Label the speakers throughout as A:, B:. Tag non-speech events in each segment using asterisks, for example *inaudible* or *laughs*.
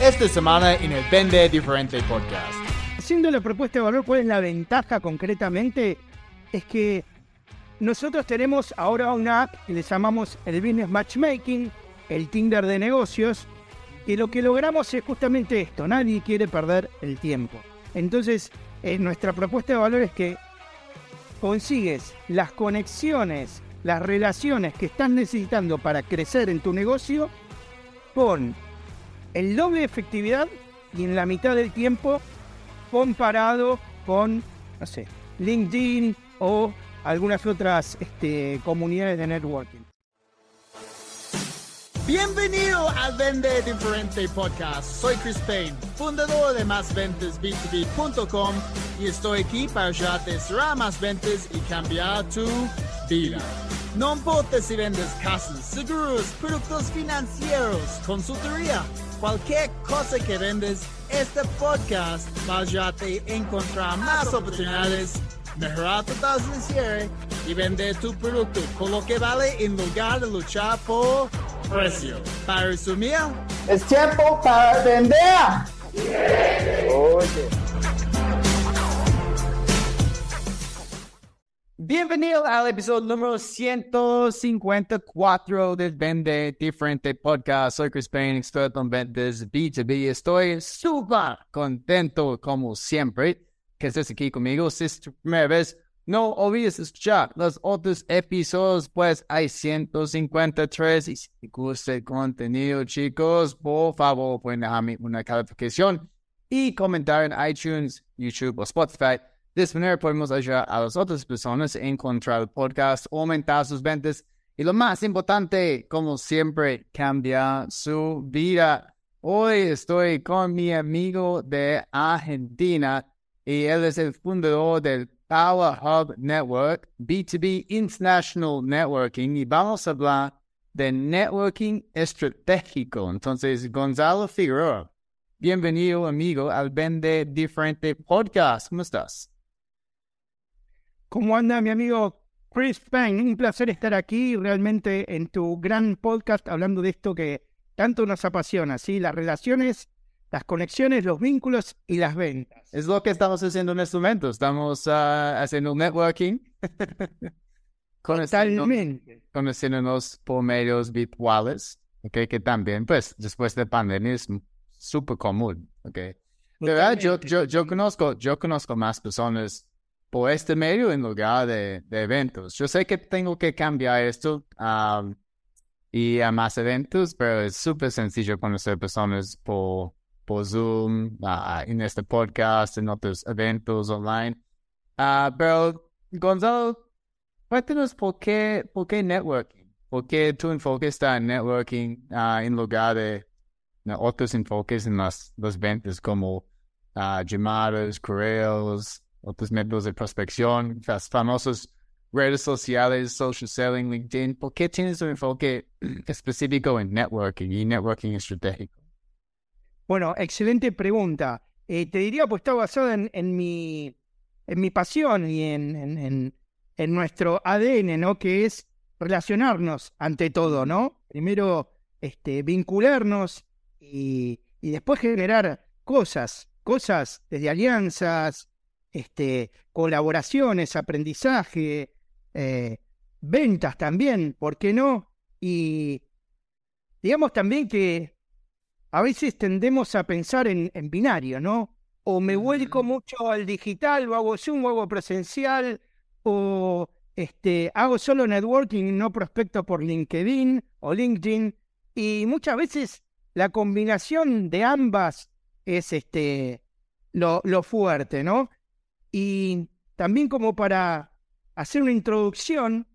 A: esta semana en el Vende Diferente Podcast.
B: Haciendo la propuesta de valor, ¿cuál es la ventaja concretamente? Es que nosotros tenemos ahora una app que le llamamos el Business Matchmaking, el Tinder de negocios, y lo que logramos es justamente esto, nadie quiere perder el tiempo. Entonces, eh, nuestra propuesta de valor es que consigues las conexiones, las relaciones que estás necesitando para crecer en tu negocio con el doble de efectividad y en la mitad del tiempo comparado con, no sé, LinkedIn o algunas otras este, comunidades de networking.
A: Bienvenido al Vende Diferente Podcast. Soy Chris Payne, fundador de MásVentesB2B.com y estoy aquí para ayudarte a cerrar más ventas y cambiar tu vida. No importa si vendes casas, seguros, productos financieros, consultoría, cualquier cosa que vendes, este podcast va a ayudarte a encontrar más oportunidades, mejorar tu tasa de y vender tu producto con lo que vale en lugar de luchar por precio. Para resumir,
C: es tiempo para vender.
A: Bienvenido al episodio número 154 del Vende Diferente Podcast. Soy Chris Payne, experto en ventas B2B. Estoy súper contento, como siempre, que estés aquí conmigo. Si es tu primera vez, no olvides escuchar los otros episodios, pues hay 153. Y si te gusta el contenido, chicos, por favor, pueden dejarme una calificación y comentar en iTunes, YouTube o Spotify. De esta manera podemos ayudar a las otras personas a encontrar el podcast, aumentar sus ventas y lo más importante, como siempre, cambiar su vida. Hoy estoy con mi amigo de Argentina y él es el fundador del Power Hub Network, B2B International Networking, y vamos a hablar de networking estratégico. Entonces, Gonzalo Figueroa, bienvenido amigo al Vende Diferente Podcast. ¿Cómo estás?
B: ¿Cómo anda mi amigo Chris Payne? Un placer estar aquí realmente en tu gran podcast hablando de esto que tanto nos apasiona, ¿sí? Las relaciones las conexiones, los vínculos y las ventas.
A: Es lo que estamos haciendo en este momento. Estamos uh, haciendo networking. *laughs*
B: Totalmente.
A: Conociéndonos por medios virtuales, okay, que también, pues, después de pandemia es súper común. Okay. De verdad, yo, yo, yo, conozco, yo conozco más personas por este medio en lugar de, eventos. Yo sé que tengo que cambiar esto um, y a más eventos, pero es súper sencillo conocer personas por por Zoom, uh, en este podcast, en otros eventos online. Uh, pero, Gonzalo, cuéntanos por qué, por qué networking. ¿Por qué tu enfoque está en networking uh, en lugar de otros enfoques en las, las ventas como llamadas, correos, otros métodos de prospección, las famosas redes sociales, social selling, LinkedIn? ¿Por qué tienes un enfoque *clears throat* específico en networking y networking estratégico?
B: Bueno, excelente pregunta. Eh, te diría, pues está basada en, mi, en mi pasión y en, en, nuestro ADN, ¿no? Que es relacionarnos ante todo, ¿no? Primero, este, vincularnos y, y después generar cosas, cosas desde alianzas, este, colaboraciones, aprendizaje, eh, ventas también, ¿por qué no? Y digamos también que a veces tendemos a pensar en, binario, ¿no? O me vuelco mucho al digital, o hago Zoom, o hago presencial, o este, hago solo networking y no prospecto por LinkedIn o LinkedIn. Y muchas veces la combinación de ambas es este, lo, lo fuerte, ¿no? Y también como para hacer una introducción,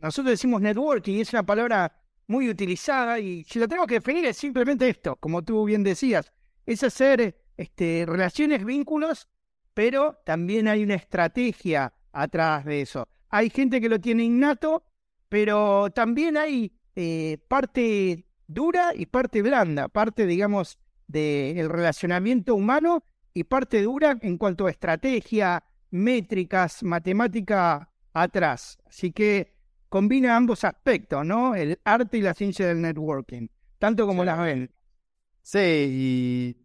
B: nosotros decimos networking es una palabra muy utilizada y si lo tengo que definir es simplemente esto, como tú bien decías, es hacer este, relaciones, vínculos, pero también hay una estrategia atrás de eso. Hay gente que lo tiene innato, pero también hay eh, parte dura y parte blanda, parte, digamos, del relacionamiento humano y parte dura en cuanto a estrategia, métricas, matemática atrás. Así que combina ambos aspectos, ¿no? El arte y la ciencia del networking, tanto como las ventas.
A: Sí, y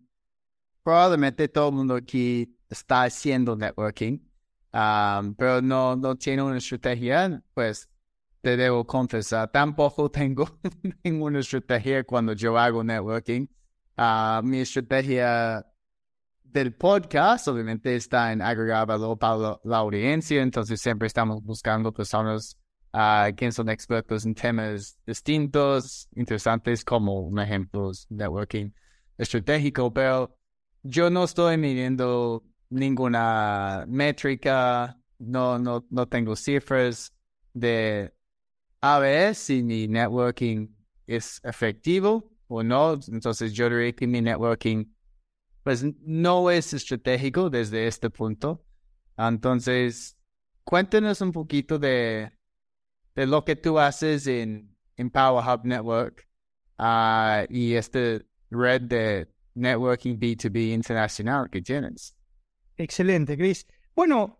A: probablemente todo el mundo aquí está haciendo networking, um, pero no, no tiene una estrategia, pues te debo confesar, tampoco *laughs* tengo ninguna estrategia cuando yo hago networking. Uh, mi estrategia del podcast, obviamente, está en agregar valor para la, audiencia, entonces siempre estamos buscando personas uh, que son expertos en temas distintos, interesantes, como un ejemplo, networking estratégico, pero yo no estoy midiendo ninguna métrica, no, no, no tengo cifras de a ver si mi networking es efectivo o no. Entonces yo diría que mi networking pues no es estratégico desde este punto. Entonces, cuéntanos un poquito de, de lo que tú haces en, Power Hub Network uh, y esta red de networking B2B internacional que tienes.
B: Excelente, Chris. Bueno,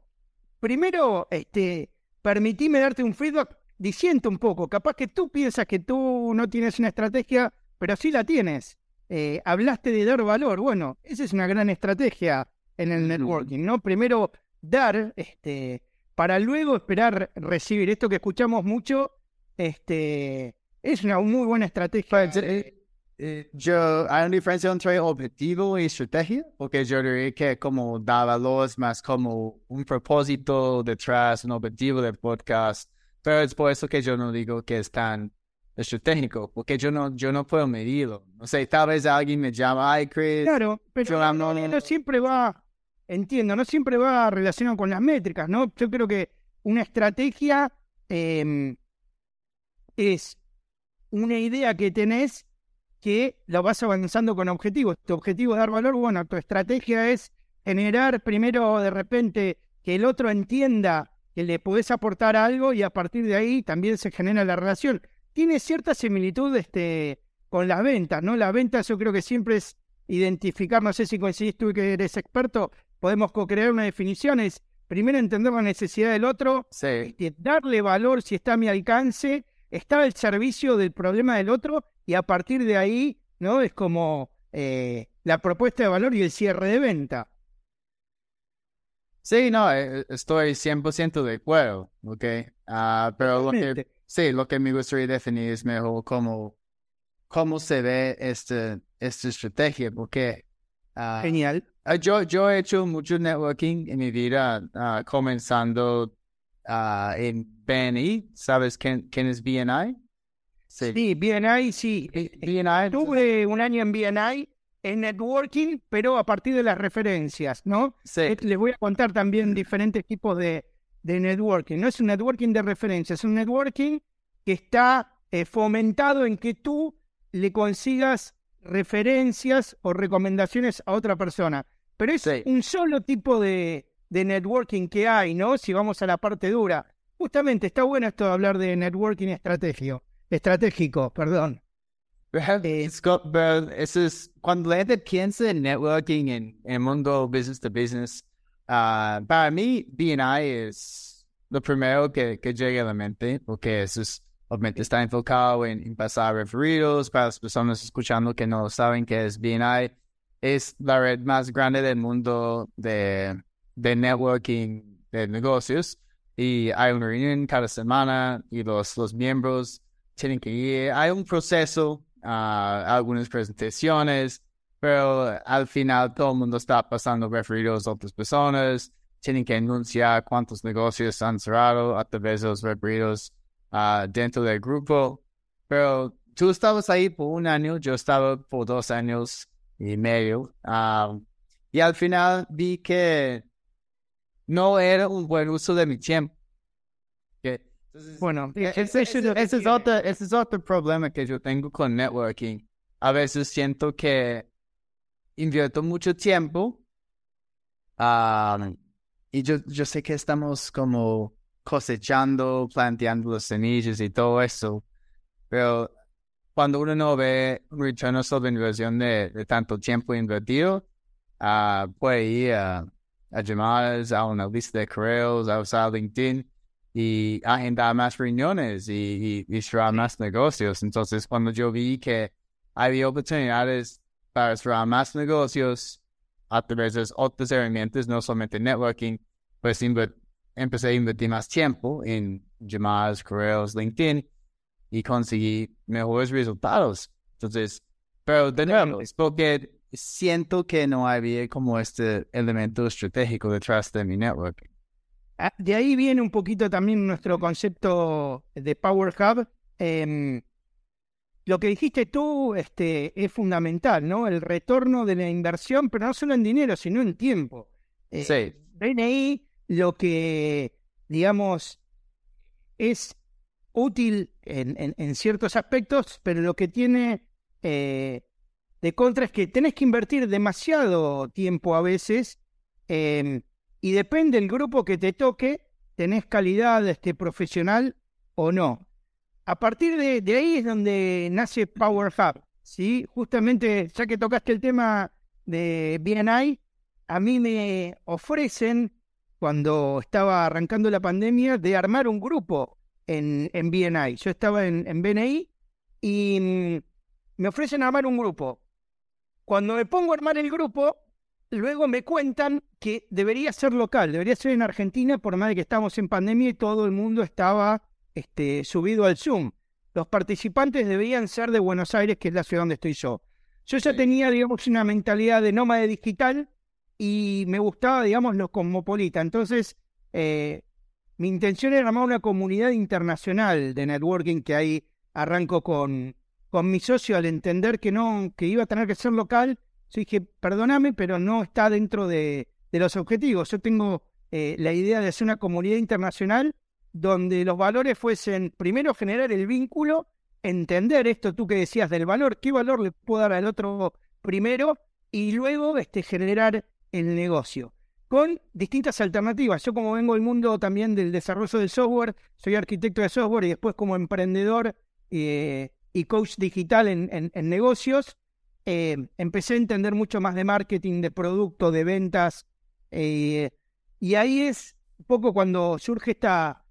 B: primero, este, permitime darte un feedback diciendo un poco. Capaz que tú piensas que tú no tienes una estrategia, pero sí la tienes. Eh, hablaste de dar valor. Bueno, esa es una gran estrategia en el networking, ¿no? Primero dar, este, para luego esperar recibir. Esto que escuchamos mucho, este, es una muy buena estrategia.
A: Eh, yo, hay una diferencia entre objetivo y estrategia, porque yo diría que como dar valor es más como un propósito detrás, un objetivo del podcast, pero es por eso que yo no digo que es tan estratégico, porque yo no, yo no puedo medirlo. No sé, tal vez alguien me llama, ay, Chris.
B: Claro, pero no, no, siempre va, entiendo, no siempre va relacionado con las métricas, ¿no? Yo creo que una estrategia em, es una idea que tenés que lo vas avanzando con objetivos. Tu objetivo es dar valor, bueno, tu estrategia es generar primero de repente que el otro entienda que le podés aportar algo y a partir de ahí también se genera la relación. Tiene cierta similitud este, con las ventas, ¿no? Las ventas yo creo que siempre es identificar, no sé si coincidís tú que eres experto, podemos co-crear una definición, es primero entender la necesidad del otro, este, darle valor si está a mi alcance, estar al servicio del problema del otro y a partir de ahí, ¿no? Es como eh, la propuesta de valor y el cierre de venta.
A: Sí, no, eh, estoy 100% de acuerdo, ¿ok? Uh, pero lo que, sí, lo que me gustaría definir es mejor cómo, cómo se ve esta, esta estrategia, porque...
B: Uh, Genial.
A: yo, yo he hecho mucho networking en mi vida, comenzando en BNI. ¿Sabes quién, quién es BNI?
B: Sí, BNI, sí. Eh, BNI, Tuve un año en BNI en networking, pero a partir de las referencias, ¿no?
A: Sí.
B: Eh, les voy a contar también diferentes tipos de, de networking. No es un networking de referencias, es un networking que está eh, fomentado en que tú le consigas referencias o recomendaciones a otra persona. Pero es un solo tipo de, de networking que hay, ¿no? Si vamos a la parte dura. Justamente está bueno esto de hablar de networking estratégico estratégico, perdón.
A: Eh, Scott, es, cuando la gente piensa en networking en, el mundo business to business, uh, para mí BNI es lo primero que, que llega a la mente, porque eso es, obviamente está enfocado en, pasar referidos para las personas escuchando que no saben qué es BNI. Es la red más grande del mundo de, de networking de negocios y hay una reunión cada semana y los, los miembros tienen que ir. Hay un proceso, uh, algunas presentaciones, pero al final todo el mundo está pasando referidos a otras personas. Tienen que anunciar cuántos negocios han cerrado a través de los referidos uh, dentro del grupo. Pero tú estabas ahí por un año, yo estaba por dos años y medio. Um, y al final vi que no era un buen uso de mi tiempo
B: bueno,
A: e, ese, es otro, ese es otro problema que yo tengo con networking. A veces siento que invierto mucho tiempo y yo, yo sé que estamos como cosechando, planteando los semillas y todo eso, pero cuando uno no ve un retorno sobre inversión de, tanto tiempo invertido, uh, puede ir a, a llamadas, a una lista de correos, a usar LinkedIn y agendar más reuniones y, y, más negocios. Entonces, cuando yo vi que había oportunidades para explorar más negocios a través de otras herramientas, no solamente networking, pues empecé a invertir más tiempo en llamadas, correos, LinkedIn y conseguí mejores resultados. Entonces, pero de nuevo, es porque siento que no había como este elemento estratégico detrás de mi networking.
B: Ah, de ahí viene un poquito también nuestro concepto de Power Hub. Em, lo que dijiste tú este, es fundamental, ¿no? El retorno de la inversión, pero no solo en dinero, sino en tiempo.
A: Eh, sí.
B: ahí lo que, digamos, es útil en, ciertos aspectos, pero lo que tiene eh, de contra es que tenés que invertir demasiado tiempo a veces em, y depende del grupo que te toque, tenés calidad este, profesional o no. A partir de, ahí es donde nace Power Hub, ¿sí? Justamente, ya que tocaste el tema de BNI, a mí me ofrecen, cuando estaba arrancando la pandemia, de armar un grupo en, en BNI. Yo estaba en, en BNI y mm, me ofrecen armar un grupo. Cuando me pongo a armar el grupo, luego me cuentan que debería ser local, debería ser en Argentina, por más de que estamos en pandemia y todo el mundo estaba este, subido al Zoom. Los participantes deberían ser de Buenos Aires, que es la ciudad donde estoy yo. Yo ya tenía, digamos, una mentalidad de nómade digital y me gustaba, digamos, lo cosmopolita. Entonces, eh, mi intención era armar una comunidad internacional de networking que ahí arranco con, con mi socio al entender que no, que iba a tener que ser local. Yo dije, perdóname, pero no está dentro de, de los objetivos. Yo tengo eh, la idea de hacer una comunidad internacional donde los valores fuesen, primero, generar el vínculo, entender esto tú que decías del valor, qué valor le puedo dar al otro primero, y luego este, generar el negocio con distintas alternativas. Yo como vengo del mundo también del desarrollo del software, soy arquitecto de software y después como emprendedor eh, y coach digital en, negocios, eh, empecé a entender mucho más de marketing, de producto, de ventas. Eh, y ahí es un poco cuando surge esta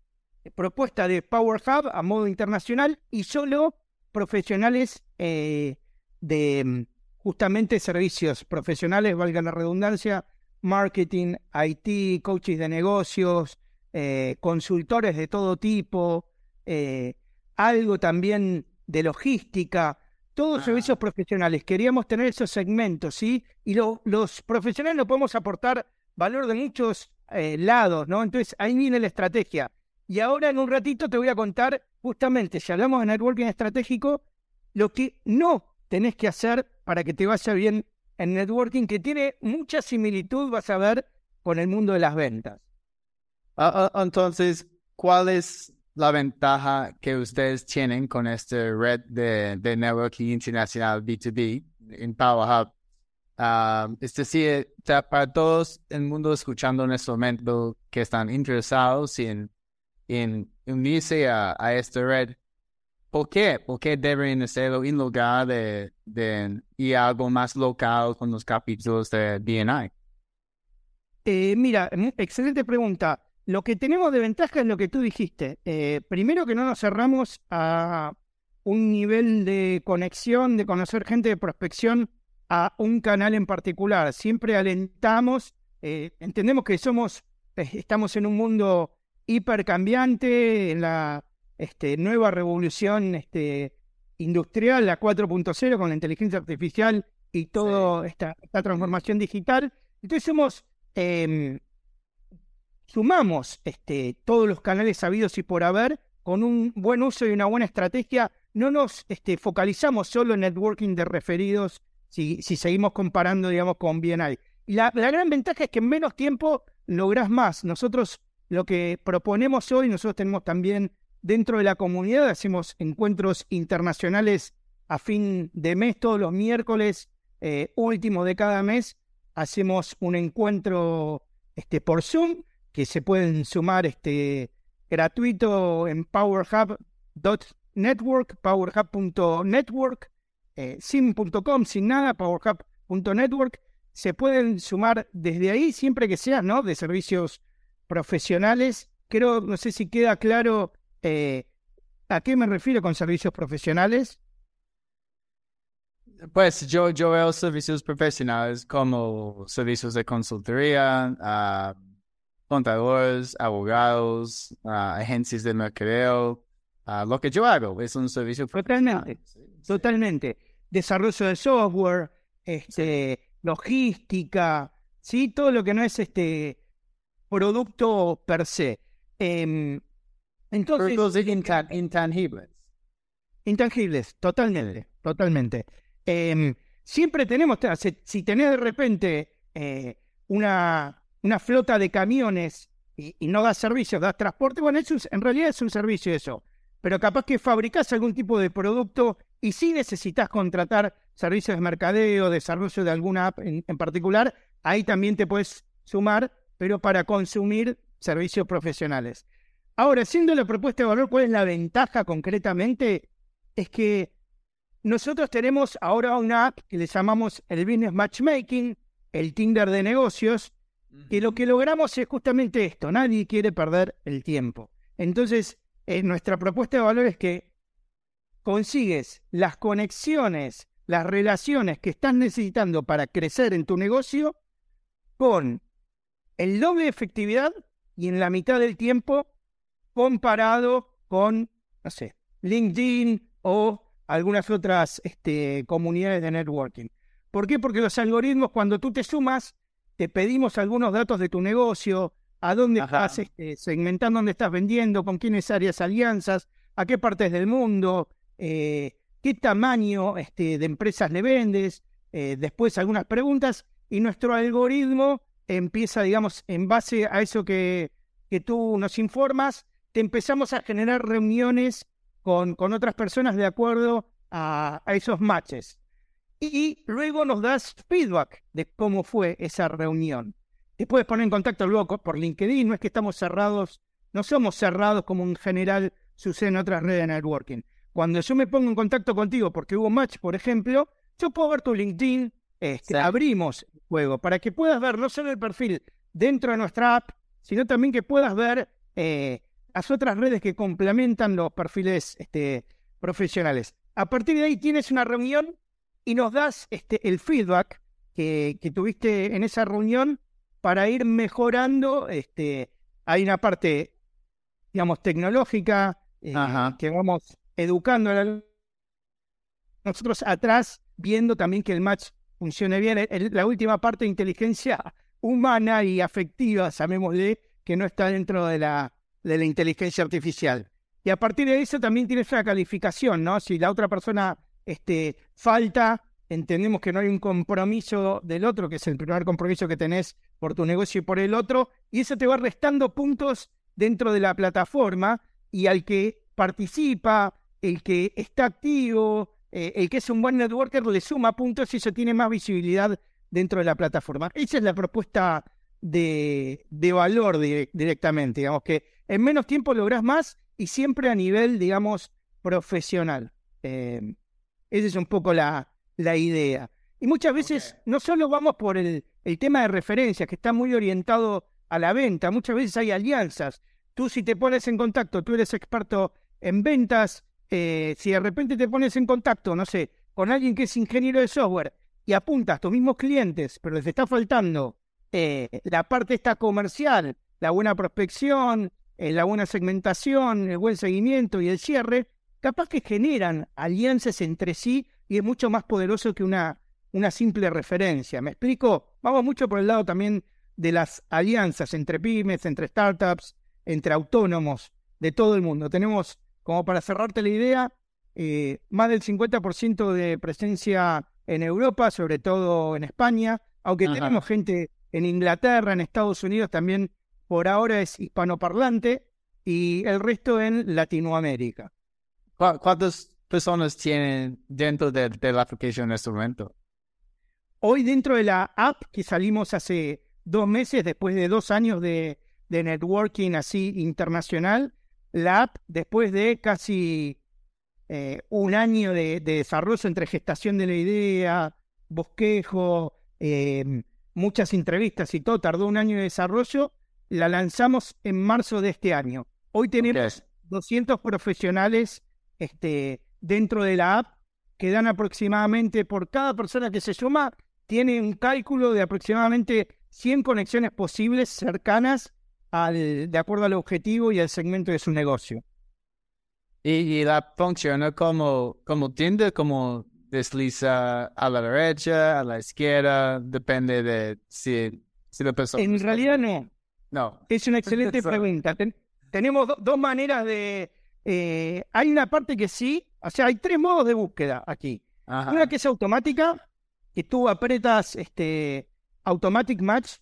B: propuesta de Power Hub a modo internacional y solo profesionales de justamente servicios profesionales, valga la redundancia, marketing, IT, coaches de negocios, eh, consultores de todo tipo, eh, algo también de logística, todos ah. servicios profesionales. Queríamos tener esos segmentos, ¿sí? Y los profesionales no podemos aportar valor de muchos eh, lados, ¿no? Entonces ahí viene la estrategia. Y ahora en un ratito te voy a contar, justamente, si hablamos de networking estratégico, lo que no tenés que hacer para que te vaya bien en networking que tiene mucha similitud, vas a ver, con el mundo de las ventas.
A: Ah, ah, entonces, ¿cuál es la ventaja que ustedes tienen con esta red de, networking internacional B2B en PowerHub? Uh, es decir, para todos el mundo escuchando en este momento que están interesados en, en unirse a, a esta red, ¿Por qué? ¿Por qué deben hacerlo en lugar de, de ir algo más local con los capítulos de BNI?
B: Eh, mira, excelente pregunta. Lo que tenemos de ventaja es lo que tú dijiste. Eh, primero que no nos cerramos a un nivel de conexión, de conocer gente de prospección a un canal en particular. Siempre alentamos, eh, entendemos que somos, estamos en un mundo hipercambiante, en la este, nueva revolución este, industrial, la 4.0, con la inteligencia artificial y toda esta, transformación digital. Entonces somos, em, sumamos este, todos los canales sabidos y por haber con un buen uso y una buena estrategia. No nos este, focalizamos solo en networking de referidos si, si seguimos comparando, digamos, con BNI. Y la, la gran ventaja es que en menos tiempo lográs más. Nosotros lo que proponemos hoy, nosotros tenemos también Dentro de la comunidad hacemos encuentros internacionales a fin de mes, todos los miércoles eh, últimos de cada mes. Hacemos un encuentro este, por Zoom que se pueden sumar este, gratuito en powerhub.network, powerhub.network, eh, sim.com, sin nada, powerhub.network. Se pueden sumar desde ahí siempre que sea ¿no? de servicios profesionales. Creo, no sé si queda claro eh, ¿A qué me refiero con servicios profesionales?
A: Pues yo, yo veo servicios profesionales como servicios de consultoría, a contadores, abogados, a agencias de mercadeo. a lo que yo hago es un servicio
B: Totalmente, totalmente. Desarrollo de software, este, logística, ¿sí? Todo lo que no es este producto per se. Em, entonces,
A: Productos intan- intangibles.
B: intangibles, totalmente, totalmente. Em, siempre tenemos, si tenés de repente eh, una, una flota de camiones y, y no das servicios, das transporte, bueno, eso es- en realidad es un servicio eso. Pero capaz que fabricás algún tipo de producto y si necesitas contratar servicios de mercadeo, desarrollo de alguna app en, en particular, ahí también te puedes sumar, pero para consumir servicios profesionales. Ahora, siendo la propuesta de valor, ¿cuál es la ventaja concretamente? Es que nosotros tenemos ahora una app que le llamamos el Business Matchmaking, el Tinder de negocios, que lo que logramos es justamente esto, nadie quiere perder el tiempo. Entonces, eh, nuestra propuesta de valor es que consigues las conexiones, las relaciones que estás necesitando para crecer en tu negocio con el doble de efectividad y en la mitad del tiempo comparado con, no sé, LinkedIn o algunas otras este, comunidades de networking. ¿Por qué? Porque los algoritmos, cuando tú te sumas, te pedimos algunos datos de tu negocio, a dónde
A: Ajá.
B: estás este, segmentando, dónde estás vendiendo, con quiénes áreas alianzas, a qué partes del mundo, eh, qué tamaño este, de empresas le vendes, eh, después algunas preguntas, y nuestro algoritmo empieza, digamos, en base a eso que, que tú nos informas, te empezamos a generar reuniones con, con otras personas de acuerdo a, a esos matches. Y luego nos das feedback de cómo fue esa reunión. Te puedes poner en contacto luego por LinkedIn, no es que estamos cerrados, no somos cerrados como en general sucede en otras redes de networking. Cuando yo me pongo en contacto contigo porque hubo match, por ejemplo, yo puedo ver tu LinkedIn, este,
A: Sí.
B: abrimos el juego para que puedas ver no solo el perfil dentro de nuestra app, sino también que puedas ver eh, las otras redes que complementan los perfiles este, profesionales. A partir de ahí tienes una reunión y nos das este, el feedback que, que tuviste en esa reunión para ir mejorando. Este, hay una parte, digamos, tecnológica eh, que vamos educando a la- nosotros atrás, viendo también que el match funcione bien. La última parte de inteligencia humana y afectiva, llamémosle, que no está dentro de la, de la inteligencia artificial. Y a partir de eso también tienes una calificación, ¿no? Si la otra persona este, falta, entendemos que no hay un compromiso del otro, que es el primer compromiso que tenés por tu negocio y por el otro, y eso te va restando puntos dentro de la plataforma, y al que participa, el que está activo, eh, el que es un buen networker, le suma puntos y eso tiene más visibilidad dentro de la plataforma. Esa es la propuesta de, de valor dire- directamente, digamos que en menos tiempo lográs más y siempre a nivel, digamos, profesional. Eh, esa es un poco la, la idea. Y muchas veces no solo vamos por el, el tema de referencias, que está muy orientado a la venta, muchas veces hay alianzas. Tú si te pones en contacto, tú eres experto en ventas, eh, si de repente te pones en contacto, no sé, con alguien que es ingeniero de software y apuntas a tus mismos clientes, pero les está faltando eh, la parte esta comercial, la buena prospección, eh, la buena segmentación, el buen seguimiento y el cierre, capaz que generan alianzas entre sí y es mucho más poderoso que una, una simple referencia. ¿Me explico? Vamos mucho por el lado también de las alianzas entre pymes, entre startups, entre autónomos de todo el mundo. Tenemos, como para cerrarte la idea, eh, más del 50% de presencia en Europa, sobre todo en España, aunque
A: Ajá.
B: tenemos gente en Inglaterra, en Estados Unidos también por ahora es hispanoparlante y el resto en Latinoamérica.
A: ¿Cu- ¿Cuántas personas tienen dentro de, de la aplicación en este momento?
B: Hoy dentro de la app que salimos hace dos meses, después de dos años de, de networking así internacional, la app después de casi eh, un año de, de desarrollo entre gestación de la idea, bosquejo, eh, muchas entrevistas y todo, tardó un año de desarrollo, la lanzamos en marzo de este año. Hoy tenemos
A: Ok.
B: 200 profesionales este, dentro de la app que dan aproximadamente por cada persona que se suma, tiene un cálculo de aproximadamente 100 conexiones posibles cercanas al, de acuerdo al objetivo y al segmento de su negocio.
A: Y, la funciona como, como tiende, como desliza a la derecha, a la izquierda, depende de si, si la persona...
B: En realidad no.
A: No.
B: Es una excelente *laughs* pregunta. tenemos dos maneras de... Eh, hay una parte que sí, o sea, hay tres modos de búsqueda aquí. Una que es automática, que tú apretas este Automatic Match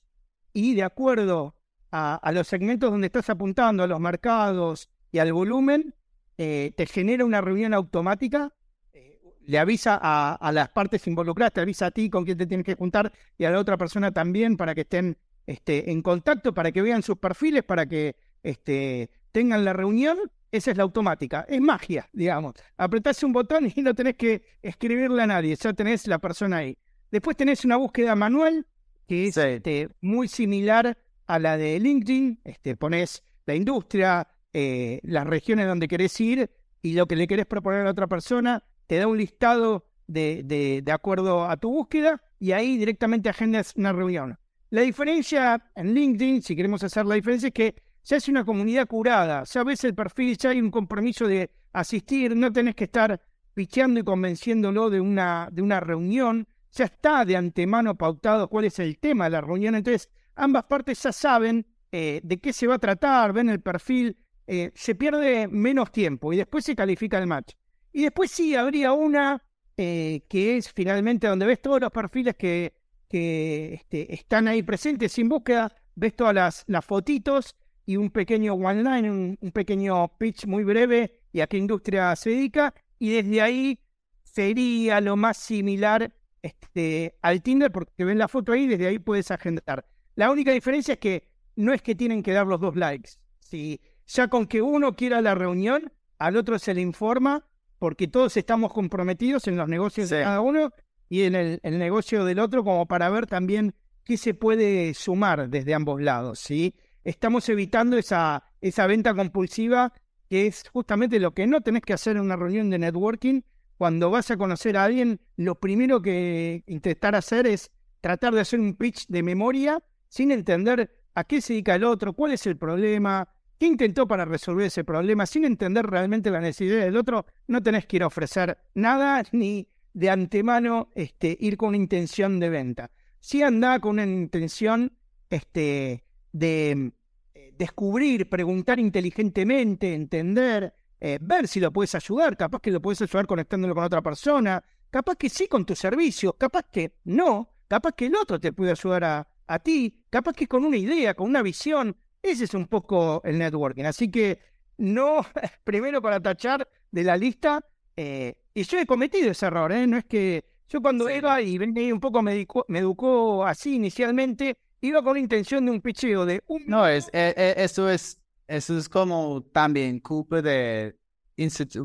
B: y de acuerdo a, los segmentos donde estás apuntando, a los mercados y al volumen, eh, te genera una reunión automática, eh, le avisa a, las partes involucradas, te avisa a ti con quién te tienes que juntar y a la otra persona también para que estén este, en contacto, para que vean sus perfiles, para que este, tengan la reunión. Esa es la automática, es magia, digamos. Apretás un botón y *laughs* no tenés que escribirle a nadie, ya tenés la persona ahí. Después tenés una búsqueda manual, que es este, muy similar a la de LinkedIn, este, pones la industria, eh, las regiones donde querés ir y lo que le querés proponer a otra persona, te da un listado de, de, acuerdo a tu búsqueda y ahí directamente agendas una reunión. La diferencia en LinkedIn, si queremos hacer la diferencia, es que ya es una comunidad curada, ya ves el perfil, ya hay un compromiso de asistir, no tenés que estar picheando y convenciéndolo de una, de una reunión, ya está de antemano pautado cuál es el tema de la reunión, entonces ambas partes ya saben eh, de qué se va a tratar, ven el perfil, eh, se pierde menos tiempo y después se califica el match. Y después sí, habría una eh, que es finalmente donde ves todos los perfiles que, que este, están ahí presentes sin búsqueda, ves todas las, las fotitos y un pequeño one line, un, un, pequeño pitch muy breve y a qué industria se dedica, y desde ahí sería lo más similar este, al Tinder, porque ven la foto ahí, desde ahí puedes agendar. La única diferencia es que no es que tienen que dar los dos likes. Si ya con que uno quiera la reunión, al otro se le informa, porque todos estamos comprometidos en los negocios de cada uno y en el, negocio del otro, como para ver también qué se puede sumar desde ambos lados. ¿sí? Estamos evitando esa, esa venta compulsiva, que es justamente lo que no tenés que hacer en una reunión de networking. Cuando vas a conocer a alguien, lo primero que intentar hacer es tratar de hacer un pitch de memoria sin entender a qué se dedica el otro, cuál es el problema, qué intentó para resolver ese problema, sin entender realmente la necesidad del otro, no tenés que ir a ofrecer nada *laughs* ni de antemano este, ir con una intención de venta. Si anda con una intención este, de eh, descubrir, preguntar inteligentemente, entender, eh, ver si lo puedes ayudar, capaz que lo puedes ayudar conectándolo con otra persona, capaz que sí con tu servicio, capaz que no, capaz que el otro te puede ayudar a, a ti, capaz que con una idea, con una visión. Ese es un poco el networking. Así que no, *laughs* primero para tachar de la lista, eh, y yo he cometido ese error, ¿eh? no es que yo cuando iba y venía un poco me, educó, así inicialmente, iba con la intención de un picheo de un...
A: No, es, eh, eh, eso es eso es como también culpa de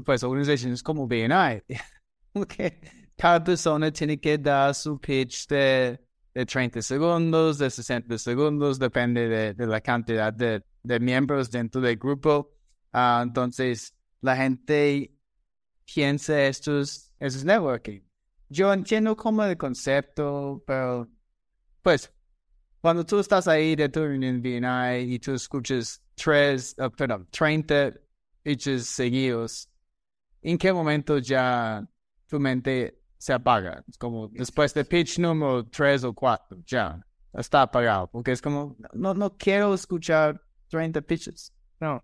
A: pues, organizaciones como BNI. *laughs* porque cada persona tiene que dar su pitch de de 30 segundos, de 60 segundos, depende de, la cantidad de, miembros dentro del grupo. Ah, entonces, la gente piensa esto es, es networking. Yo entiendo como el concepto, pero pues cuando tú estás ahí de tu en BNI y tú escuchas tres, uh, perdón, 30 pitches seguidos, ¿en qué momento ya tu mente se apaga. Es como después de pitch número 3 o 4, ya está apagado, porque es como, no, no quiero escuchar 30 pitches.
B: No,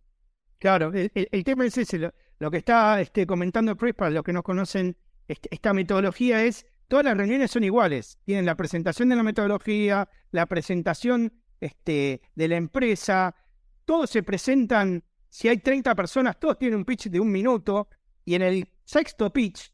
B: claro, el, tema es ese, lo, que está este, comentando Chris, para los que no conocen este, esta metodología es, todas las reuniones son iguales, tienen la presentación de la metodología, la presentación este, de la empresa, todos se presentan, si hay 30 personas, todos tienen un pitch de un minuto, y en el sexto pitch,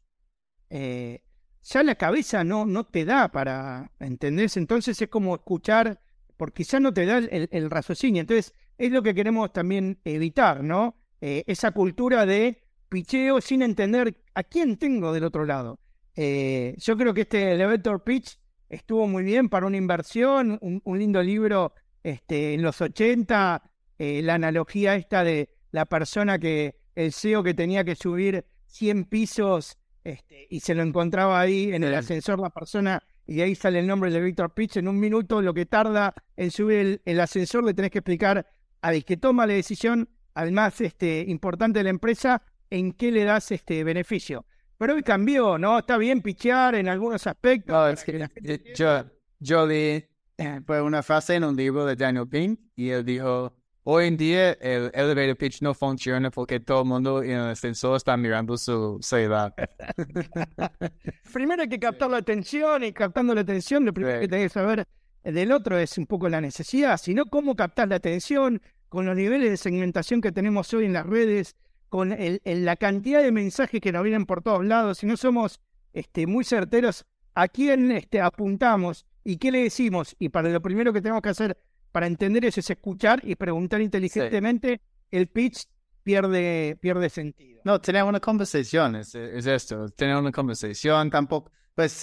B: eh, ya la cabeza no, no te da para, ¿entendés? Entonces es como escuchar, porque ya no te da el, raciocinio. Entonces es lo que queremos también evitar, ¿no? Eh, esa cultura de picheo sin entender a quién tengo del otro lado. Eh, yo creo que este elevator pitch estuvo muy bien para una inversión, un, lindo libro este, en los 80, eh, la analogía esta de la persona que, el CEO que tenía que subir 100 pisos este, y se lo encontraba ahí en el ascensor la persona y de ahí sale el nombre de Víctor Pitch. En un minuto, lo que tarda en subir el, el, ascensor, le tenés que explicar al que toma la decisión, al más este, importante de la empresa, en qué le das este beneficio. Pero hoy cambió, ¿no? Está bien pichear en algunos aspectos.
A: No, es que yo, yo leí fue una frase en un libro de Daniel Pink y él dijo, hoy en día el elevator pitch no funciona porque todo el mundo en el ascensor está mirando su celular. *laughs*
B: primero hay que captar la atención y captando la atención, lo primero que tenés que saber del otro es un poco la necesidad, sino cómo captar la atención con los niveles de segmentación que tenemos hoy en las redes, con el, la cantidad de mensajes que nos vienen por todos lados, si no somos este, muy certeros a quién este, apuntamos y qué le decimos. Y para lo primero que tenemos que hacer para entender eso es escuchar y preguntar inteligentemente, el pitch pierde, pierde sentido.
A: No, tener una conversación es, es esto, tener una conversación tampoco, pues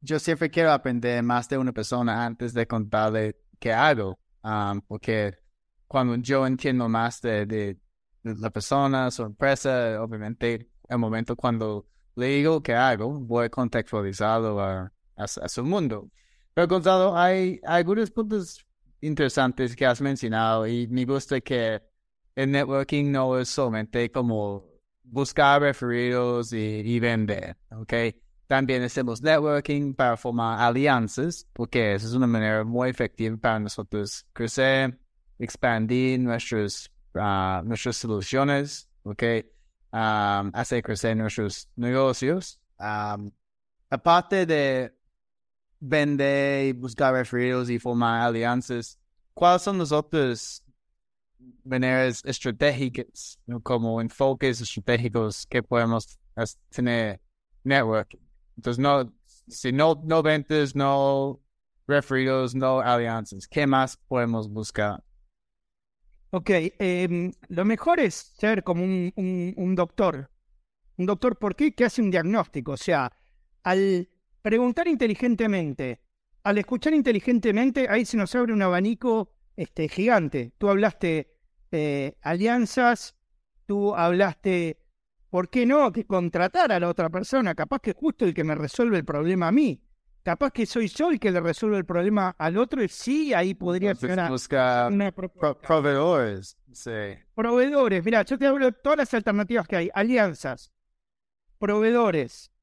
A: yo siempre quiero aprender más de una persona antes de contarle qué hago, um, porque cuando yo entiendo más de, de, la persona, su empresa, obviamente el momento cuando le digo qué hago, voy contextualizado a, a, a su mundo. Pero Gonzalo, hay, algunos puntos interesantes que has mencionado y me gusta que el networking no es solamente como buscar referidos y, vender, ¿ok? También hacemos networking para formar alianzas, porque esa es una manera muy efectiva para nosotros crecer, expandir nuestros, uh, nuestras soluciones, ¿ok? Um, hacer crecer nuestros negocios. Um, aparte de vender y buscar referidos y formar alianzas, ¿cuáles son las otras maneras estratégicas, como enfoques estratégicos que podemos tener networking? Entonces, no, si no, no ventas, no referidos, no alianzas, ¿qué más podemos buscar?
B: Ok, eh, lo mejor es ser como un, un, un doctor. Un doctor, ¿por qué? Que hace un diagnóstico. O sea, al preguntar inteligentemente, al escuchar inteligentemente, ahí se nos abre un abanico este, gigante. Tú hablaste eh, alianzas, tú hablaste, ¿por qué no? Que contratar a la otra persona, capaz que es justo el que me resuelve el problema a mí. Capaz que soy yo el que le resuelve el problema al otro y sí, ahí podría
A: ser una, proveedores. Sí.
B: Proveedores, mira, yo te hablo de todas las alternativas que hay. Alianzas, proveedores,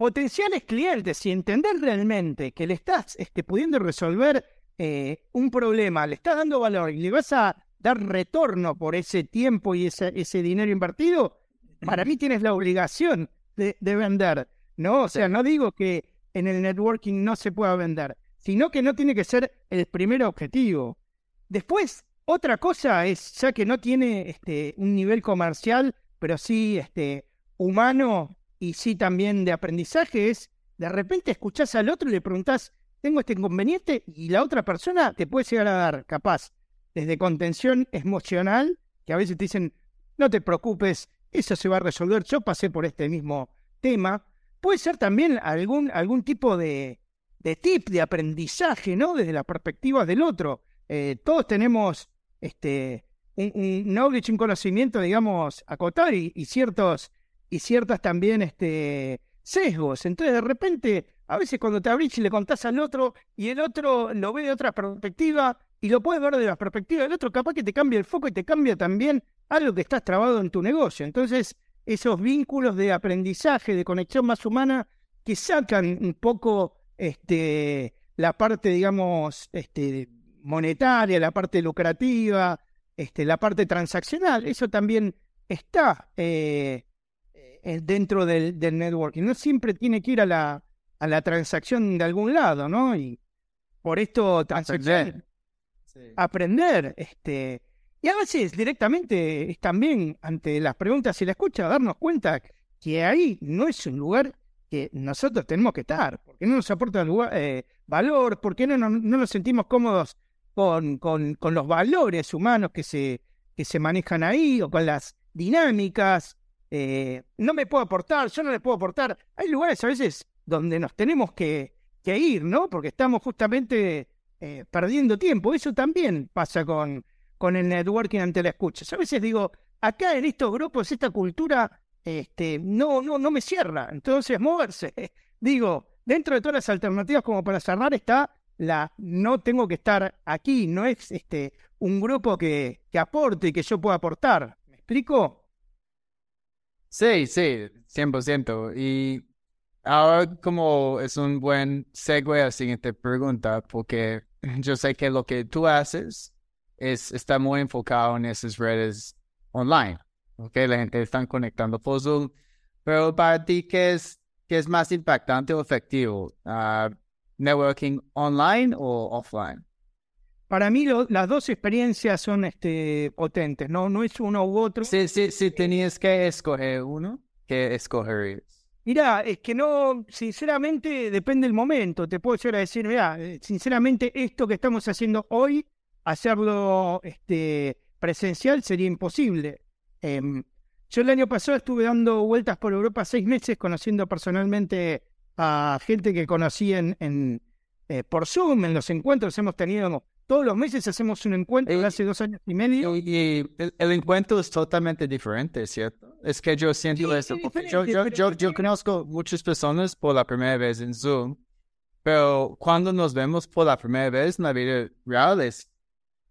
B: potenciales clientes y entender realmente que le estás este, pudiendo resolver eh, un problema, le estás dando valor y le vas a dar retorno por ese tiempo y ese, ese dinero invertido, para mí tienes la obligación de, de, vender, ¿no? O sea, no digo que en el networking no se pueda vender, sino que no tiene que ser el primer objetivo. Después, otra cosa es, ya que no tiene este, un nivel comercial, pero sí este, humano, y sí también de aprendizaje es, de repente escuchás al otro y le preguntás, tengo este inconveniente y la otra persona te puede llegar a dar, capaz, desde contención emocional, que a veces te dicen, no te preocupes, eso se va a resolver, yo pasé por este mismo tema. Puede ser también algún, algún tipo de, de tip, de aprendizaje, ¿no? Desde la perspectiva del otro. Eh, todos tenemos este, un, knowledge, un conocimiento, digamos, acotar y, y ciertos y ciertas también este, sesgos. Entonces, de repente, a veces cuando te abrís y le contás al otro y el otro lo ve de otra perspectiva y lo puedes ver de la perspectiva del otro, capaz que te cambia el foco y te cambia también algo que estás trabado en tu negocio. Entonces, esos vínculos de aprendizaje, de conexión más humana, que sacan un poco este, la parte, digamos, este, monetaria, la parte lucrativa, este, la parte transaccional, eso también está eh, eh, dentro del, del, networking. No siempre tiene que ir a la, a la transacción de algún lado, ¿no? Y por esto
A: aprender.
B: aprender este, y a veces directamente es también ante las preguntas y la escucha darnos cuenta que ahí no es un lugar que nosotros tenemos que estar, porque no nos aporta lugar, eh, valor, porque no, no, no, nos sentimos cómodos con, con, con los valores humanos que se, que se manejan ahí o con las dinámicas eh, no me puedo aportar, yo no le puedo aportar. Hay lugares a veces donde nos tenemos que, ir, ¿no? Porque estamos justamente eh, perdiendo tiempo. Eso también pasa con, con el networking ante la escucha. a veces digo, acá en estos grupos, esta cultura este, no, no, no me cierra. Entonces, moverse. *laughs* Digo, dentro de todas las alternativas como para cerrar está la no tengo que estar aquí, no es este un grupo que, que aporte y que yo pueda aportar. ¿Me explico?
A: Sí, sí, 100%. Y ahora como es un buen segue a la siguiente pregunta, porque *laughs* yo sé que lo que tú haces es, está muy enfocado en esas redes online. ¿ok? La gente está conectando por Zoom. Pero para ti, ¿qué es, qué es más impactante o efectivo? Uh, ¿Networking online o offline?
B: Para mí las dos experiencias son este, potentes, ¿no? No es uno u otro.
A: Sí, sí, sí, tenías que escoger uno, ¿qué escogerías?
B: Mira, es que no, sinceramente, depende del momento. Te puedo llegar a decir, mira, eh, sinceramente, esto que estamos haciendo hoy, hacerlo este, presencial sería imposible. Em, yo el año pasado estuve dando vueltas por Europa seis meses, conociendo personalmente a gente que conocí en, en eh, por Zoom, en los encuentros hemos tenido todos los meses hacemos un encuentro hace dos años y medio.
A: Y, el, encuentro es totalmente diferente, ¿cierto? Es que yo siento eso. yo, yo, yo, yo, conozco muchas personas por la primera vez en Zoom, pero cuando nos vemos por la primera vez en la vida real, es,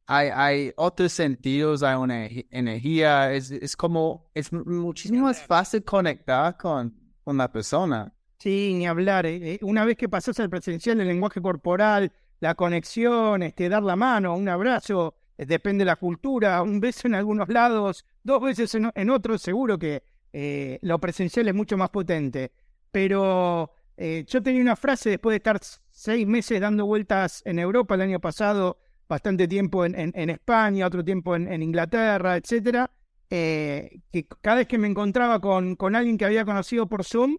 A: hay, hay otros sentidos, hay una energía, es, es como, es muchísimo más fácil conectar con, con la persona.
B: Sí, ni hablar. Eh, eh, una vez que pasas al presencial, el lenguaje corporal, la conexión, este, dar la mano, un abrazo, eh, depende de la cultura, un beso en algunos lados, dos veces en, otros, seguro que eh, lo presencial es mucho más potente. Pero eh, yo tenía una frase después de estar seis meses dando vueltas en Europa el año pasado, bastante tiempo en, en, España, otro tiempo en, Inglaterra, etcétera, que cada vez que me encontraba con, alguien que había conocido por Zoom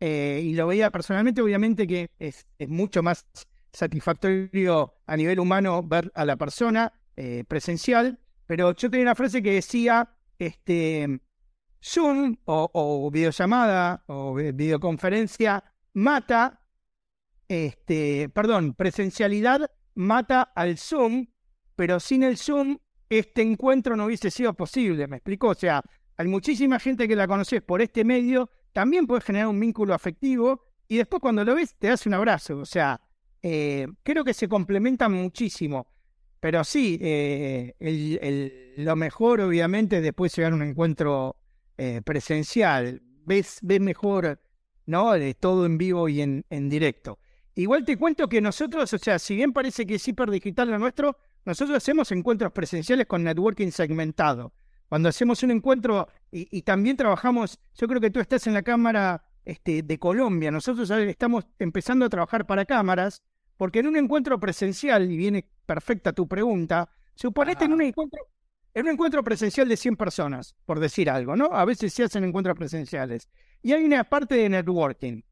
B: y lo veía personalmente, obviamente que es mucho más satisfactorio a nivel humano ver a la persona eh, presencial, pero yo tenía una frase que decía, este, Zoom o, videollamada o videoconferencia mata, este, perdón, presencialidad mata al Zoom, pero sin el Zoom este encuentro no hubiese sido posible, ¿me explico? O sea, hay muchísima gente que la conoces por este medio, también puedes generar un vínculo afectivo y después cuando lo ves te das un abrazo, o sea, eh, creo que se complementan muchísimo. Pero sí, eh, lo mejor obviamente después llegar a un encuentro eh, presencial. Ves, ves mejor, ¿no? De todo en vivo y en, en directo. Igual te cuento que nosotros, o sea, si bien parece que es hiperdigital lo nuestro, nosotros hacemos encuentros presenciales con networking segmentado. Cuando hacemos un encuentro y también trabajamos, yo creo que tú estás en la cámara este, de Colombia. Nosotros estamos empezando a trabajar para cámaras, porque en un encuentro presencial, y viene perfecta tu pregunta, suponete en un encuentro, en un encuentro presencial de 100 personas, por decir algo, ¿no? A veces se hacen encuentros presenciales. Y hay una parte de networking.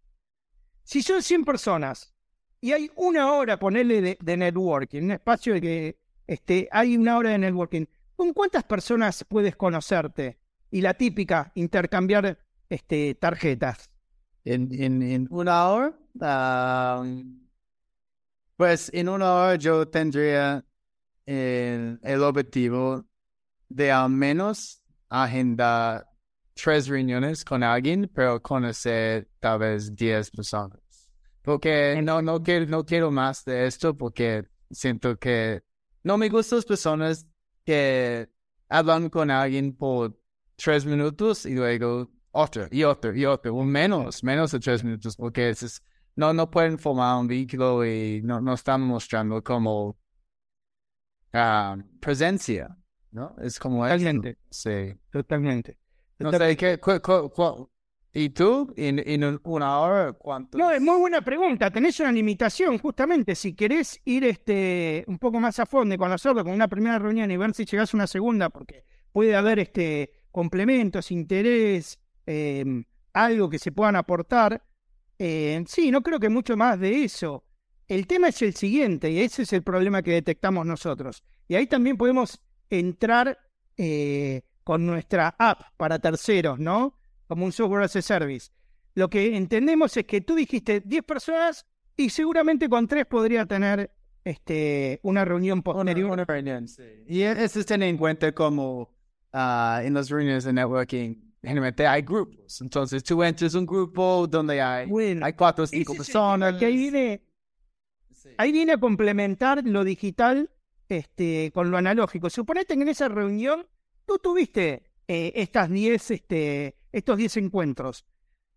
B: Si son 100 personas y hay una hora, ponerle de, de, networking, un espacio de que este, hay una hora de networking, ¿con cuántas personas puedes conocerte? Y la típica, intercambiar este, tarjetas
A: en, en, en una hora. pues en una hora yo tendría el, el objetivo de al menos agendar tres reuniones con alguien, pero conocer tal vez diez personas. Porque no, no, quiero, no quiero más de esto porque siento que no me gustan las personas que hablan con alguien por tres minutos y luego otro y otro y otro, o menos, menos de tres minutos, porque es, no, no pueden formar un vehículo y no, no están mostrando como ah, presencia, ¿no? Es como...
B: Totalmente.
A: Sí.
B: Totalmente.
A: No sé, ¿qué, ¿Y tú, en, en, una hora, cuánto?
B: No, es muy buena pregunta. Tenés una limitación, justamente. Si querés ir este, un poco más a fondo con nosotros, con una primera reunión y ver si llegás a una segunda, porque puede haber este, complementos, interés, Em, algo que se puedan aportar. Eh, sí, no creo que mucho más de eso. El tema es el siguiente, y ese es el problema que detectamos nosotros. Y ahí también podemos entrar eh, con nuestra app para terceros, ¿no? Como un software as a service. Lo que entendemos es que tú dijiste 10 personas y seguramente con 3 podría tener este, una reunión posterior.
A: Una, reunión, sí. Y eso es tener en cuenta como ah, en las reuniones de networking generalmente hay grupos. Entonces tú entras un grupo donde hay,
B: Bueno,
A: hay cuatro o cinco personas.
B: que ahí viene, ahí viene a complementar lo digital este, con lo analógico. Suponete que en esa reunión tú tuviste eh, estas 10, este, estos 10 encuentros.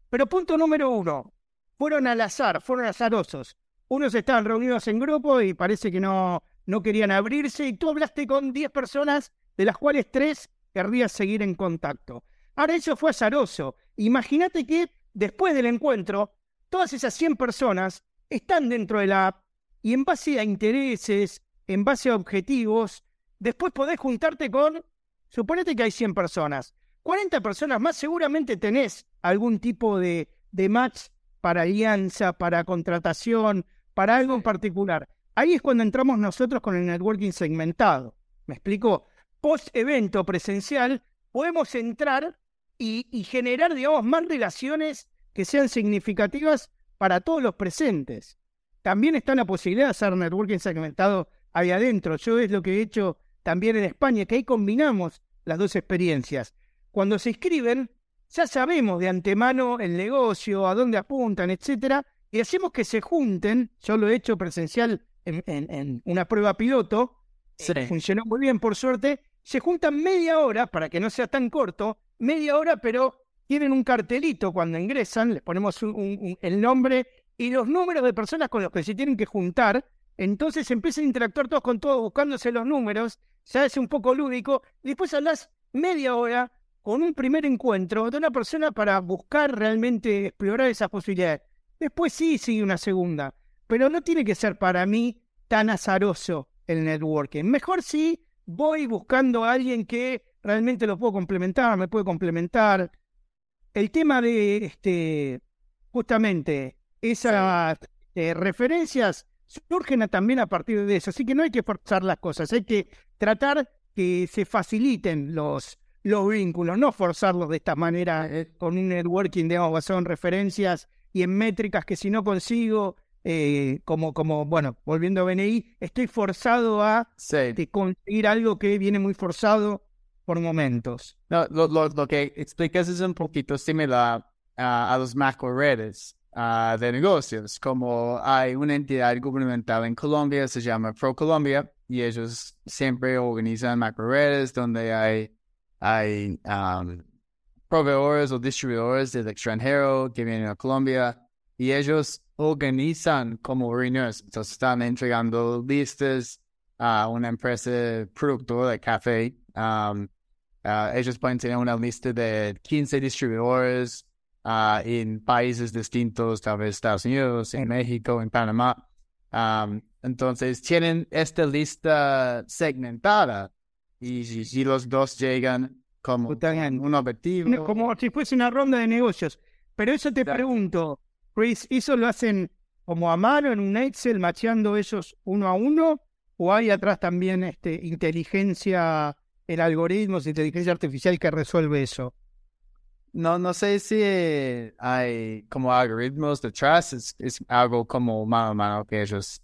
B: Pero punto número uno, fueron al azar, fueron azarosos. Unos estaban reunidos en grupo y parece que no, no querían abrirse y tú hablaste con 10 personas, de las cuales 3 querrías seguir en contacto. Ahora eso fue azaroso. Imagínate que después del encuentro, todas esas 100 personas están dentro de la app y en base a intereses, en base a objetivos, después podés juntarte con, suponete que hay 100 personas, 40 personas más, seguramente tenés algún tipo de, de match para alianza, para contratación, para algo en particular. Ahí es cuando entramos nosotros con el networking segmentado. ¿Me explico? Post evento presencial, podemos entrar y, y generar, digamos, más relaciones que sean significativas para todos los presentes. También está la posibilidad de hacer networking segmentado ahí adentro. Yo es lo que he hecho también en España, que ahí combinamos las dos experiencias. Cuando se inscriben, ya sabemos de antemano el negocio, a dónde apuntan, etcétera, y hacemos que se junten. Yo lo he hecho presencial en, en- en una prueba piloto.
A: Sí.
B: eh, funcionó muy bien, por suerte. Se juntan media hora, para que no sea tan corto, media hora, pero tienen un cartelito cuando ingresan, les ponemos un- el nombre y los números de personas con los que se tienen que juntar. Entonces empiezan a interactuar todos con todos, buscándose los números, ya es un poco lúdico. Después hablas media hora con un primer encuentro de una persona para buscar realmente explorar esas posibilidades. Después sí sigue una segunda, pero no tiene que ser para mí tan azaroso el networking. Mejor sí voy buscando a alguien que realmente lo puedo complementar, me puede complementar. El tema de este justamente esas eh, referencias surgen también a partir de eso, así que no hay que forzar las cosas, hay que tratar que se faciliten los, los vínculos, no forzarlos de esta manera eh, con un networking, digamos, basado en referencias y en métricas que si no consigo, eh, como, como, bueno, volviendo a BNI, estoy forzado a
A: Sí.
B: de conseguir algo que viene muy forzado por momentos.
A: No, lo, lo, lo que explicas es un poquito similar a, los macro redes de negocios, como hay una entidad gubernamental en Colombia, se llama ProColombia, y ellos siempre organizan macro redes donde hay, hay am, proveedores o distribuidores del extranjero que vienen a Colombia, y ellos organizan como reuniones, entonces están entregando listas a una empresa productora de café. am, Ah, ellos pueden tener una lista de 15 distribuidores ah, en países distintos, tal vez Estados Unidos, en México, en Panamá. Am, entonces tienen esta lista segmentada y, y los dos llegan como un objetivo.
B: Como si fuese una ronda de negocios. Pero eso te
A: Exacto.
B: pregunto, Chris, ¿eso lo hacen como a mano en un Excel, macheando esos uno a uno? ¿O hay atrás también este, inteligencia en algoritmos, inteligencia artificial que resuelve eso?
A: No, no sé si hay como algoritmos detrás, es, es algo como mano a mano que ellos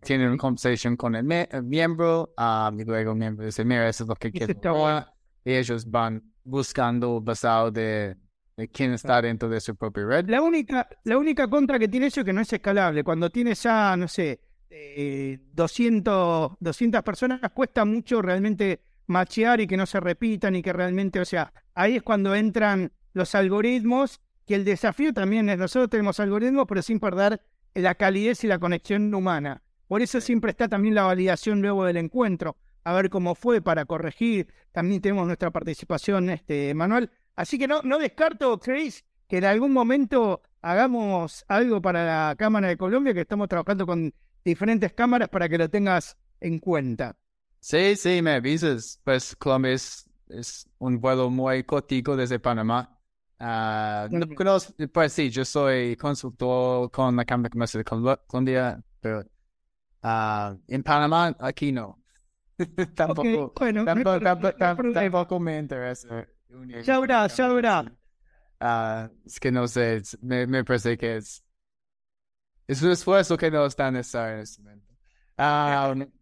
A: tienen una conversación con el, me- el miembro um, y luego el miembro dice, mira, eso es lo que quiero.
B: está
A: ahora", Y ellos van buscando basado de, de quién está dentro de su propia red.
B: La única, la única contra que tiene eso es que no es escalable. Cuando tienes ya, no sé, eh, 200, 200 personas, cuesta mucho realmente machear y que no se repitan y que realmente, o sea, ahí es cuando entran los algoritmos, que el desafío también es, nosotros tenemos algoritmos, pero sin perder la calidez y la conexión humana. Por eso siempre está también la validación luego del encuentro, a ver cómo fue para corregir. También tenemos nuestra participación, este, Manuel. Así que no, no descarto, Chris, que en algún momento hagamos algo para la Cámara de Colombia, que estamos trabajando con diferentes cámaras para que lo tengas en cuenta.
A: Sí, sí, me avisas. Pues Colombia es, es un vuelo muy cortico desde Panamá. Ah, no conozco, pues sí, yo soy consultor con la Cámara de Comercio de Colo- Colombia, pero ah, en Panamá aquí no. *laughs* tampoco,
B: bueno, no
A: tampoco,
B: no
A: me interesa.
B: Ya
A: la
B: ya habrá.
A: sí. Ah, es que no sé, es- me, me parece que es, es un esfuerzo que no está necesario en este momento. *laughs*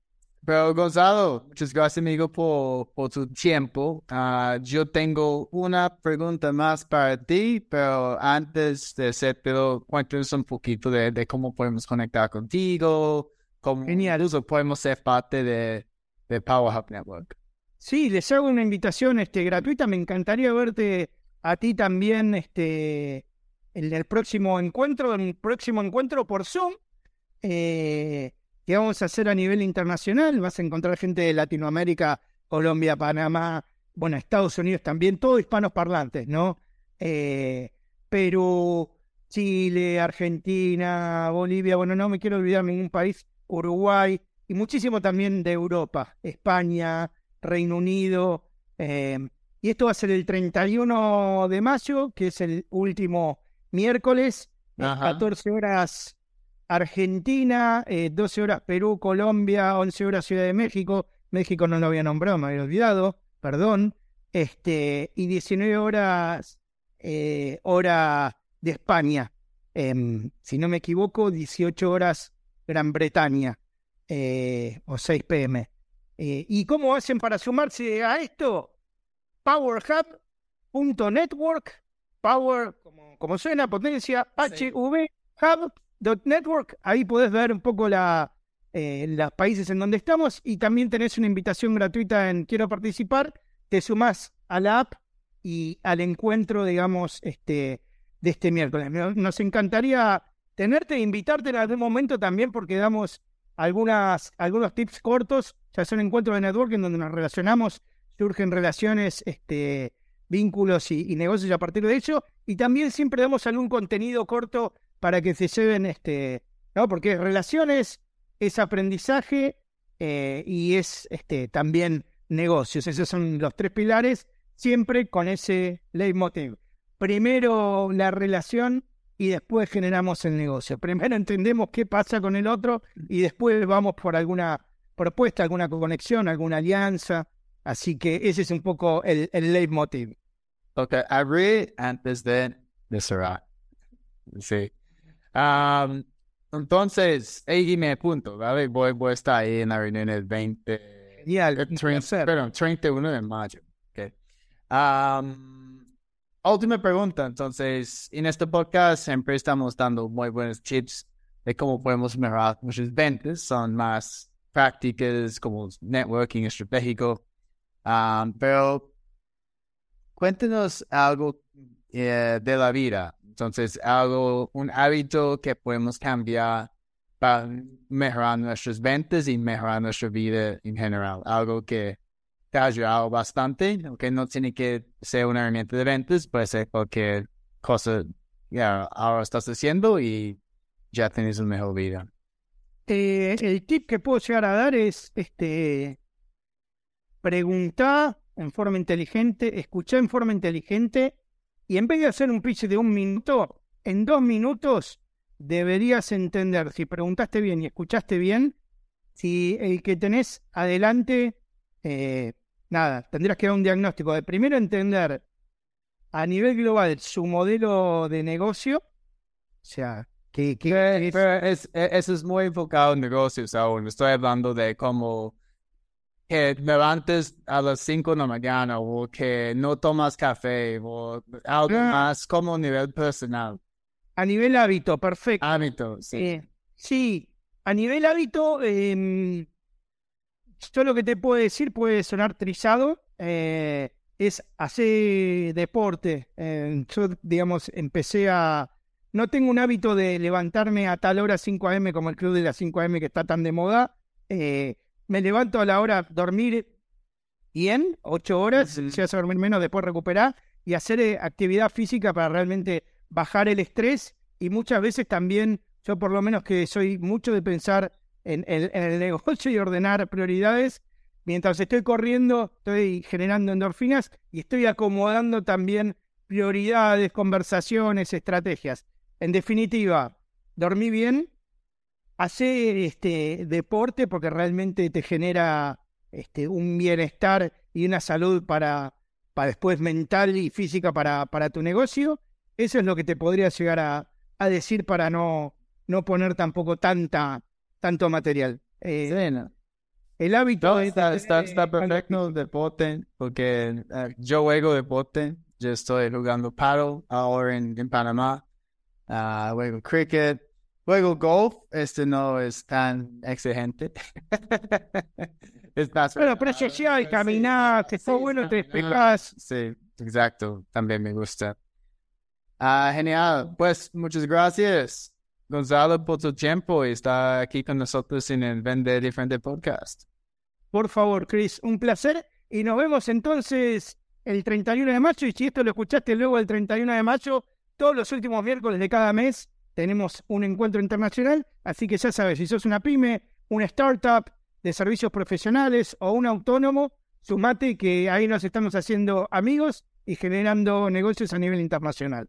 A: Pero Gonzalo, muchas gracias amigo por, por tu tiempo. Ah, yo tengo una pregunta más para ti, pero antes de hacértelo, cuéntanos un poquito de, de cómo podemos conectar contigo, cómo incluso podemos ser parte de, de Power Hub Network.
B: Sí, les hago una invitación este, gratuita. Me encantaría verte a ti también este, en el próximo encuentro, en el próximo encuentro por Zoom, eh, que vamos a hacer a nivel internacional. Vas a encontrar gente de Latinoamérica, Colombia, Panamá, bueno, Estados Unidos también, todos hispanos parlantes, ¿no? Eh, Perú, Chile, Argentina, Bolivia, bueno, no me quiero olvidar ningún país, Uruguay y muchísimo también de Europa, España, Reino Unido. eh, y esto va a ser el 31 de mayo, que es el último miércoles,
A: Ajá.
B: 14 horas Argentina, eh, 12 horas Perú, Colombia, 11 horas Ciudad de México. México no lo había nombrado, me había olvidado, perdón. Este, y 19 horas eh, hora de España. Em, si no me equivoco, 18 horas Gran Bretaña eh, o 6 pm. Eh, ¿Y cómo hacen para sumarse a esto? PowerHub.network, Power, como, como suena, potencia. HV, Hub.network. Ahí podés ver un poco la, eh, los países en donde estamos y también tenés una invitación gratuita en Quiero participar. Te sumás a la app y al encuentro, digamos, este, de este miércoles. No- Nos encantaría tenerte e invitarte en algún momento también porque damos algunas, algunos tips cortos. Ya son encuentros de networking donde nos relacionamos, surgen relaciones, este, vínculos y negocios a partir de ello. Y también siempre damos algún contenido corto para que se lleven, este, ¿no? Porque relaciones es aprendizaje eh, y es este, también negocios. Esos son los tres pilares, siempre con ese leitmotiv. Primero la relación y después generamos el negocio. Primero entendemos qué pasa con el otro y después vamos por alguna propuesta, alguna conexión, alguna alianza. Así que ese es un poco el, leitmotiv.
A: Ok, abrí antes de, de cerrar. Sí. Am, entonces, ahí me apunto, ¿vale? Voy, voy a estar ahí en la reunión el 20...
B: Genial,
A: el
B: un
A: 30,
B: placer.
A: perdón, 31 de mayo. Ok. Am, última pregunta, entonces, en este podcast siempre estamos dando muy buenos tips de cómo podemos mejorar nuestras ventas, son más prácticas como networking estratégico, Am, pero cuéntenos algo eh, de la vida. Entonces, algo, un hábito que podemos cambiar para mejorar nuestras ventas y mejorar nuestra vida en general. Algo que te ha ayudado bastante, que no tiene que ser una herramienta de ventas, puede ser cualquier cosa que ahora estás haciendo y ya tienes una mejor vida.
B: Eh, el tip que puedo llegar a dar es este preguntar en forma inteligente, escuchar en forma inteligente y en vez de hacer un pitch de un minuto, en dos minutos deberías entender si preguntaste bien y escuchaste bien, si el que tenés adelante, eh, nada, tendrás que dar un diagnóstico de primero entender a nivel global su modelo de negocio, o sea, que, que
A: Pero,
B: es-
A: pero es- e- eso es muy enfocado en negocios aún. Estoy hablando de cómo que te levantes a las 5 de la mañana o que no tomas café o algo
B: Ah.
A: más como nivel personal.
B: a nivel hábito, perfecto.
A: Hábitos. Sí.
B: Eh, sí, a nivel hábito, em, yo lo que te puedo decir puede sonar trizado, eh, es hacer deporte. Eh, yo, digamos, empecé a... No tengo un hábito de levantarme a tal hora 5 a.m. como el club de las 5 a.m. que está tan de moda. Eh, me levanto a la hora dormir bien, 8 horas, si vas a dormir menos, después recuperar y hacer eh, actividad física para realmente bajar el estrés y muchas veces también, yo por lo menos que soy mucho de pensar en el *laughs* negocio y ordenar prioridades, mientras estoy corriendo, estoy generando endorfinas y estoy acomodando también prioridades, conversaciones, estrategias. En definitiva, dormí bien, hacer este deporte porque realmente te genera este, un bienestar y una salud para, para después mental y física para, para tu negocio. Eso es lo que te podría llegar a, a decir para no, no poner tampoco tanta, tanto material. Eh, el hábito
A: No, está, perfecto el deporte, porque eh, yo juego deporte, yo estoy jugando paddle ahora en, en Panamá, Ah, juego cricket, juego golf, este no es tan exigente. *laughs* es más
B: Bueno, pero social,
A: sí,
B: caminar, que está
A: sí,
B: bueno, te despejas.
A: Sí, exacto, también me gusta. Ah, genial, pues muchas gracias, Gonzalo, por tu tiempo y estar aquí con nosotros en el Vende Diferente Podcast.
B: Por favor, Chris, un placer. Y nos vemos entonces el 31 de mayo. Y si esto lo escuchaste luego el 31 de mayo, todos los últimos miércoles de cada mes tenemos un encuentro internacional. Así que ya sabes, si sos una pyme, una startup de servicios profesionales o un autónomo, sumate que ahí nos estamos haciendo amigos y generando negocios a nivel internacional.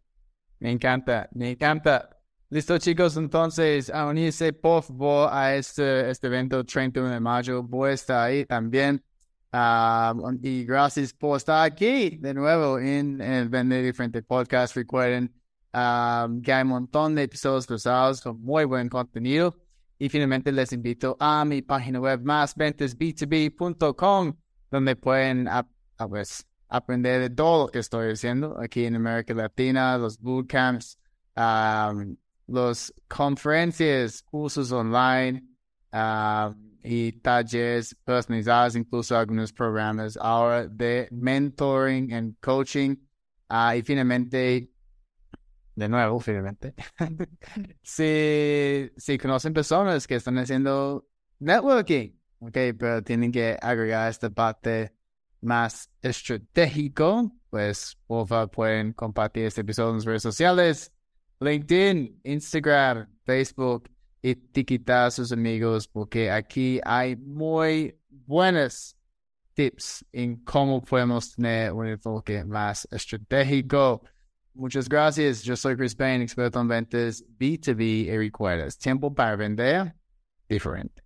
A: Me encanta, me encanta. Listo, chicos, entonces a unirse por favor a este, este evento 31 de mayo. Voy a estar ahí también. Ah, y gracias por estar aquí de nuevo en el Vender Diferente Podcast. Recuerden ah, que hay un montón de episodios cruzados con muy buen contenido. Y finalmente les invito a mi página web másventesb2b.com donde pueden ap- a pues, aprender de todo lo que estoy haciendo aquí en América Latina, los bootcamps, um, los conferencias, cursos online um, y talleres personalizados, incluso algunos programas ahora de mentoring and coaching. Ah, y finalmente, de nuevo, finalmente, si, *laughs* *laughs* si conocen personas que están haciendo networking, ok, pero tienen que agregar esta parte más estratégico, pues por favor pueden compartir este episodio en las redes sociales, LinkedIn, Instagram, Facebook, etiquetar a sus amigos porque aquí hay muy buenos tips en cómo podemos tener un enfoque más estratégico. Muchas gracias. Yo soy Chris Payne, experto en ventas B2B y recuerdas, tiempo para vender diferente.